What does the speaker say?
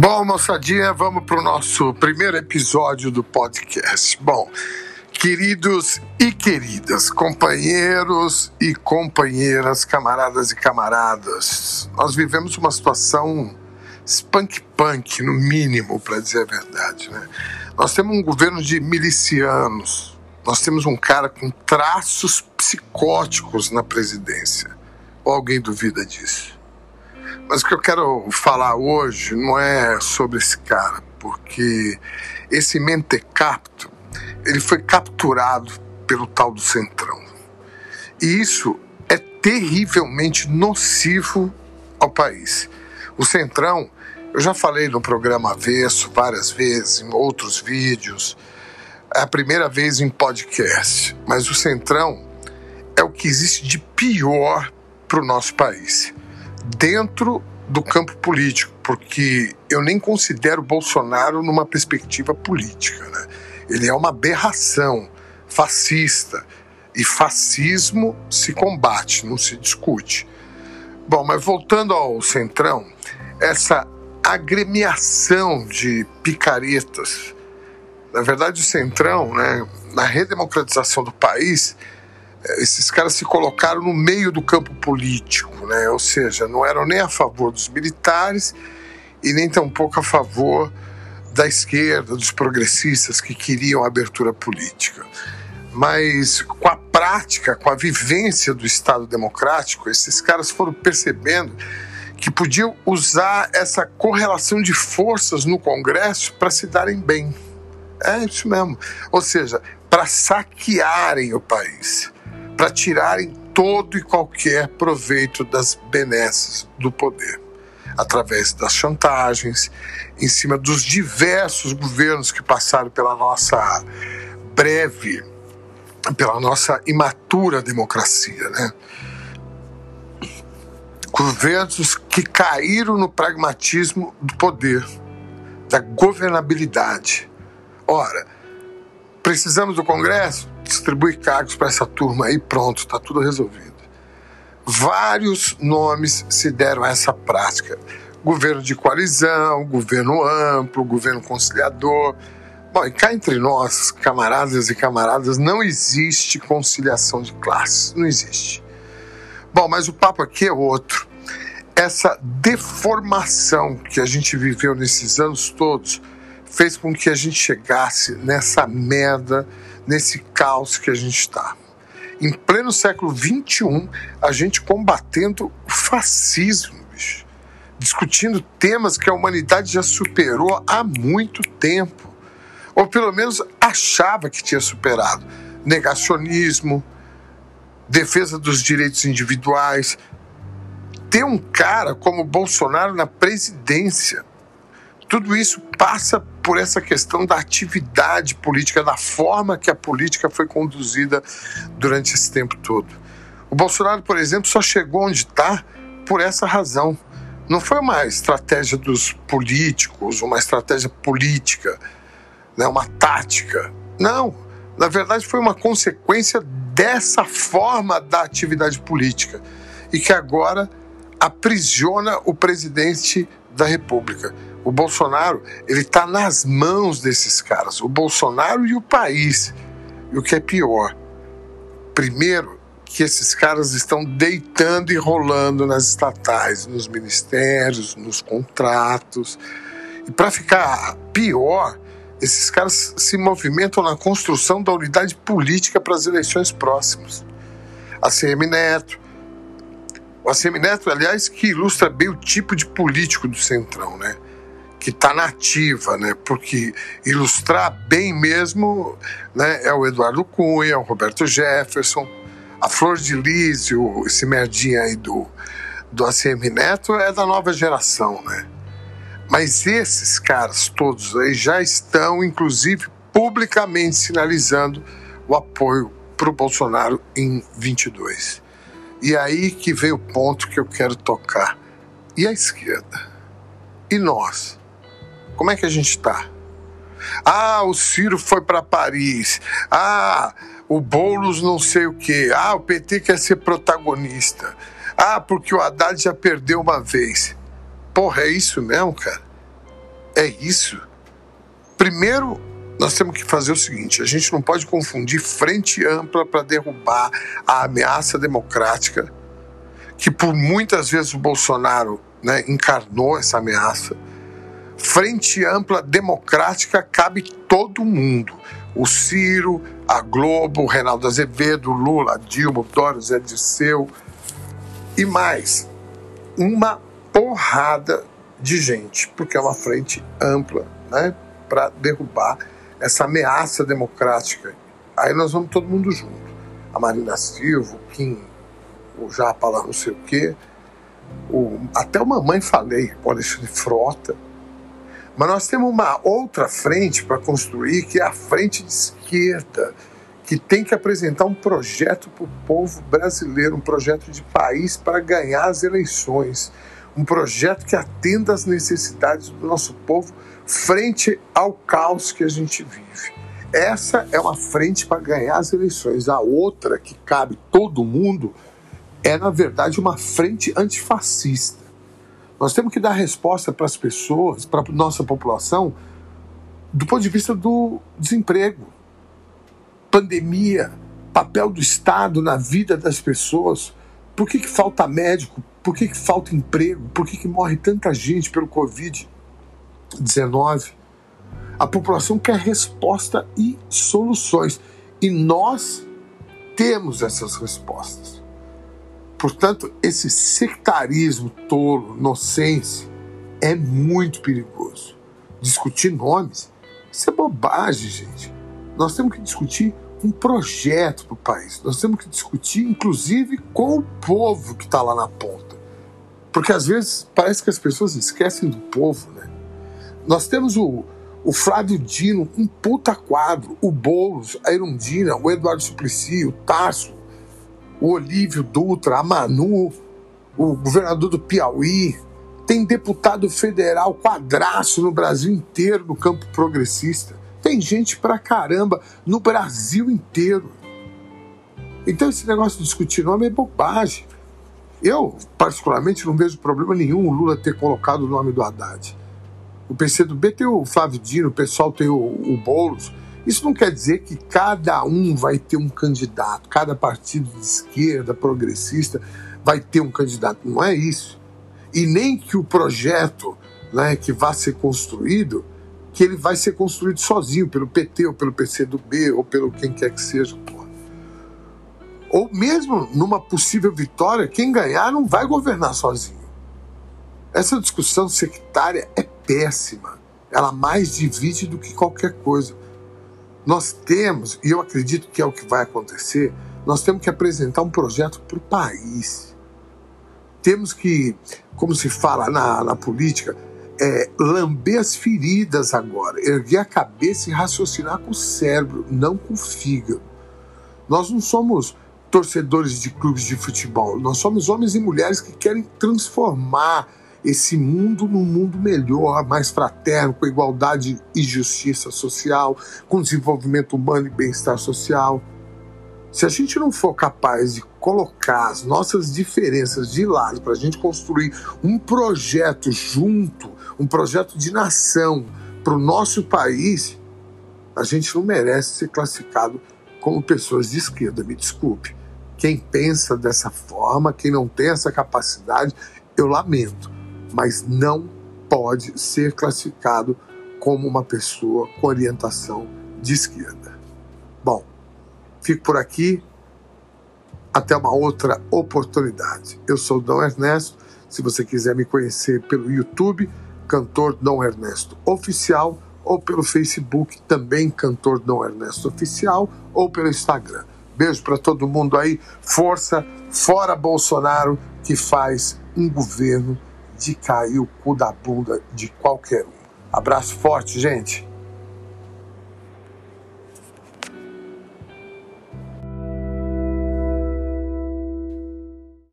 Bom, moçadinha, vamos para o nosso primeiro episódio do podcast. Bom, queridos e queridas, companheiros e companheiras, camaradas e camaradas, nós vivemos uma situação spunk-punk, no mínimo, para dizer a verdade. Né? Nós temos um governo de milicianos, nós temos um cara com traços psicóticos na presidência. Ou alguém duvida disso? Mas o que eu quero falar hoje não é sobre esse cara, porque esse mentecapto, ele foi capturado pelo tal do Centrão. E isso é terrivelmente nocivo ao país. O Centrão, eu já falei no programa Avesso várias vezes, em outros vídeos, é a primeira vez em podcast, mas o Centrão é o que existe de pior para o nosso país dentro do campo político, porque eu nem considero Bolsonaro numa perspectiva política. Né? Ele é uma aberração fascista. E fascismo se combate, não se discute. Bom, mas voltando ao Centrão, essa agremiação de picaretas, na verdade, o Centrão, né, na redemocratização do país, esses caras se colocaram no meio do campo político, né? ou seja, não eram nem a favor dos militares e nem tampouco a favor da esquerda, dos progressistas que queriam abertura política. Mas com a prática, com a vivência do Estado democrático, esses caras foram percebendo que podiam usar essa correlação de forças no Congresso para se darem bem. É isso mesmo. Ou seja, para saquearem o país para tirarem todo e qualquer proveito das benesses do poder, através das chantagens, em cima dos diversos governos que passaram pela nossa breve, pela nossa imatura democracia, né? Governos que caíram no pragmatismo do poder, da governabilidade. Ora, precisamos do Congresso? distribui cargos para essa turma aí, pronto, está tudo resolvido. Vários nomes se deram a essa prática: governo de coalizão, governo amplo, governo conciliador. Bom, e cá entre nós, camaradas e camaradas, não existe conciliação de classes, não existe. Bom, mas o papo aqui é outro. Essa deformação que a gente viveu nesses anos todos fez com que a gente chegasse nessa merda nesse caos que a gente está. Em pleno século XXI, a gente combatendo o fascismo, bicho. discutindo temas que a humanidade já superou há muito tempo, ou pelo menos achava que tinha superado. Negacionismo, defesa dos direitos individuais. Ter um cara como Bolsonaro na presidência tudo isso passa por essa questão da atividade política, da forma que a política foi conduzida durante esse tempo todo. O Bolsonaro, por exemplo, só chegou onde está por essa razão. Não foi uma estratégia dos políticos, uma estratégia política, né, uma tática. Não. Na verdade, foi uma consequência dessa forma da atividade política e que agora aprisiona o presidente da República. O Bolsonaro, ele está nas mãos desses caras, o Bolsonaro e o país. E o que é pior, primeiro, que esses caras estão deitando e rolando nas estatais, nos ministérios, nos contratos. E para ficar pior, esses caras se movimentam na construção da unidade política para as eleições próximas. A CM Neto, o ACM Neto, aliás, que ilustra bem o tipo de político do Centrão, né? Que está nativa, né? Porque ilustrar bem mesmo, né? É o Eduardo Cunha, o Roberto Jefferson, a Flor de Lis, esse merdinha aí do do ACM Neto é da nova geração, né? Mas esses caras todos aí já estão, inclusive, publicamente sinalizando o apoio para o Bolsonaro em 22. E aí que vem o ponto que eu quero tocar. E a esquerda? E nós? Como é que a gente está? Ah, o Ciro foi para Paris. Ah, o Boulos não sei o quê. Ah, o PT quer ser protagonista. Ah, porque o Haddad já perdeu uma vez. Porra, é isso mesmo, cara? é isso. Primeiro, nós temos que fazer o seguinte: a gente não pode confundir frente ampla para derrubar a ameaça democrática, que por muitas vezes o Bolsonaro né, encarnou essa ameaça. Frente ampla democrática cabe todo mundo. O Ciro, a Globo, o Reinaldo Azevedo, Lula, Dilma, Dória, Zé Disseu e mais. Uma porrada de gente, porque é uma frente ampla né, para derrubar essa ameaça democrática. Aí nós vamos todo mundo junto. A Marina Silva, o Kim, o Japa lá não sei o quê, o, até o Mamãe Falei, o Alexandre Frota. Mas nós temos uma outra frente para construir, que é a frente de esquerda, que tem que apresentar um projeto para o povo brasileiro, um projeto de país para ganhar as eleições, um projeto que atenda às necessidades do nosso povo frente ao caos que a gente vive. Essa é uma frente para ganhar as eleições. A outra, que cabe todo mundo, é, na verdade, uma frente antifascista. Nós temos que dar resposta para as pessoas, para a nossa população, do ponto de vista do desemprego, pandemia, papel do Estado na vida das pessoas. Por que, que falta médico? Por que, que falta emprego? Por que, que morre tanta gente pelo Covid-19? A população quer resposta e soluções. E nós temos essas respostas. Portanto, esse sectarismo tolo, nonsense, é muito perigoso. Discutir nomes, isso é bobagem, gente. Nós temos que discutir um projeto para o país. Nós temos que discutir, inclusive, com o povo que está lá na ponta. Porque às vezes parece que as pessoas esquecem do povo, né? Nós temos o, o Flávio Dino, um puta quadro, o Boulos, a Irundina, o Eduardo Suplicy, o Tarso, o Olívio Dutra, a Manu, o governador do Piauí, tem deputado federal quadraço no Brasil inteiro no campo progressista. Tem gente pra caramba no Brasil inteiro. Então esse negócio de discutir nome é bobagem. Eu, particularmente, não vejo problema nenhum o Lula ter colocado o nome do Haddad. O PCdoB tem o Flávio Dino, o pessoal tem o, o Boulos. Isso não quer dizer que cada um vai ter um candidato, cada partido de esquerda, progressista, vai ter um candidato. Não é isso. E nem que o projeto né, que vai ser construído, que ele vai ser construído sozinho, pelo PT, ou pelo PCdoB, ou pelo quem quer que seja. Ou mesmo numa possível vitória, quem ganhar não vai governar sozinho. Essa discussão sectária é péssima. Ela mais divide do que qualquer coisa. Nós temos, e eu acredito que é o que vai acontecer, nós temos que apresentar um projeto para o país. Temos que, como se fala na, na política, é, lamber as feridas agora, erguer a cabeça e raciocinar com o cérebro, não com o fígado. Nós não somos torcedores de clubes de futebol, nós somos homens e mulheres que querem transformar esse mundo num mundo melhor, mais fraterno, com igualdade e justiça social, com desenvolvimento humano e bem-estar social. Se a gente não for capaz de colocar as nossas diferenças de lado para a gente construir um projeto junto, um projeto de nação para o nosso país, a gente não merece ser classificado como pessoas de esquerda, me desculpe. Quem pensa dessa forma, quem não tem essa capacidade, eu lamento mas não pode ser classificado como uma pessoa com orientação de esquerda. Bom, fico por aqui. Até uma outra oportunidade. Eu sou Dom Ernesto. Se você quiser me conhecer pelo YouTube, Cantor Dom Ernesto Oficial, ou pelo Facebook, também Cantor Dom Ernesto Oficial, ou pelo Instagram. Beijo para todo mundo aí. Força, fora Bolsonaro, que faz um governo de cair o cu da bunda de qualquer um. Abraço forte, gente!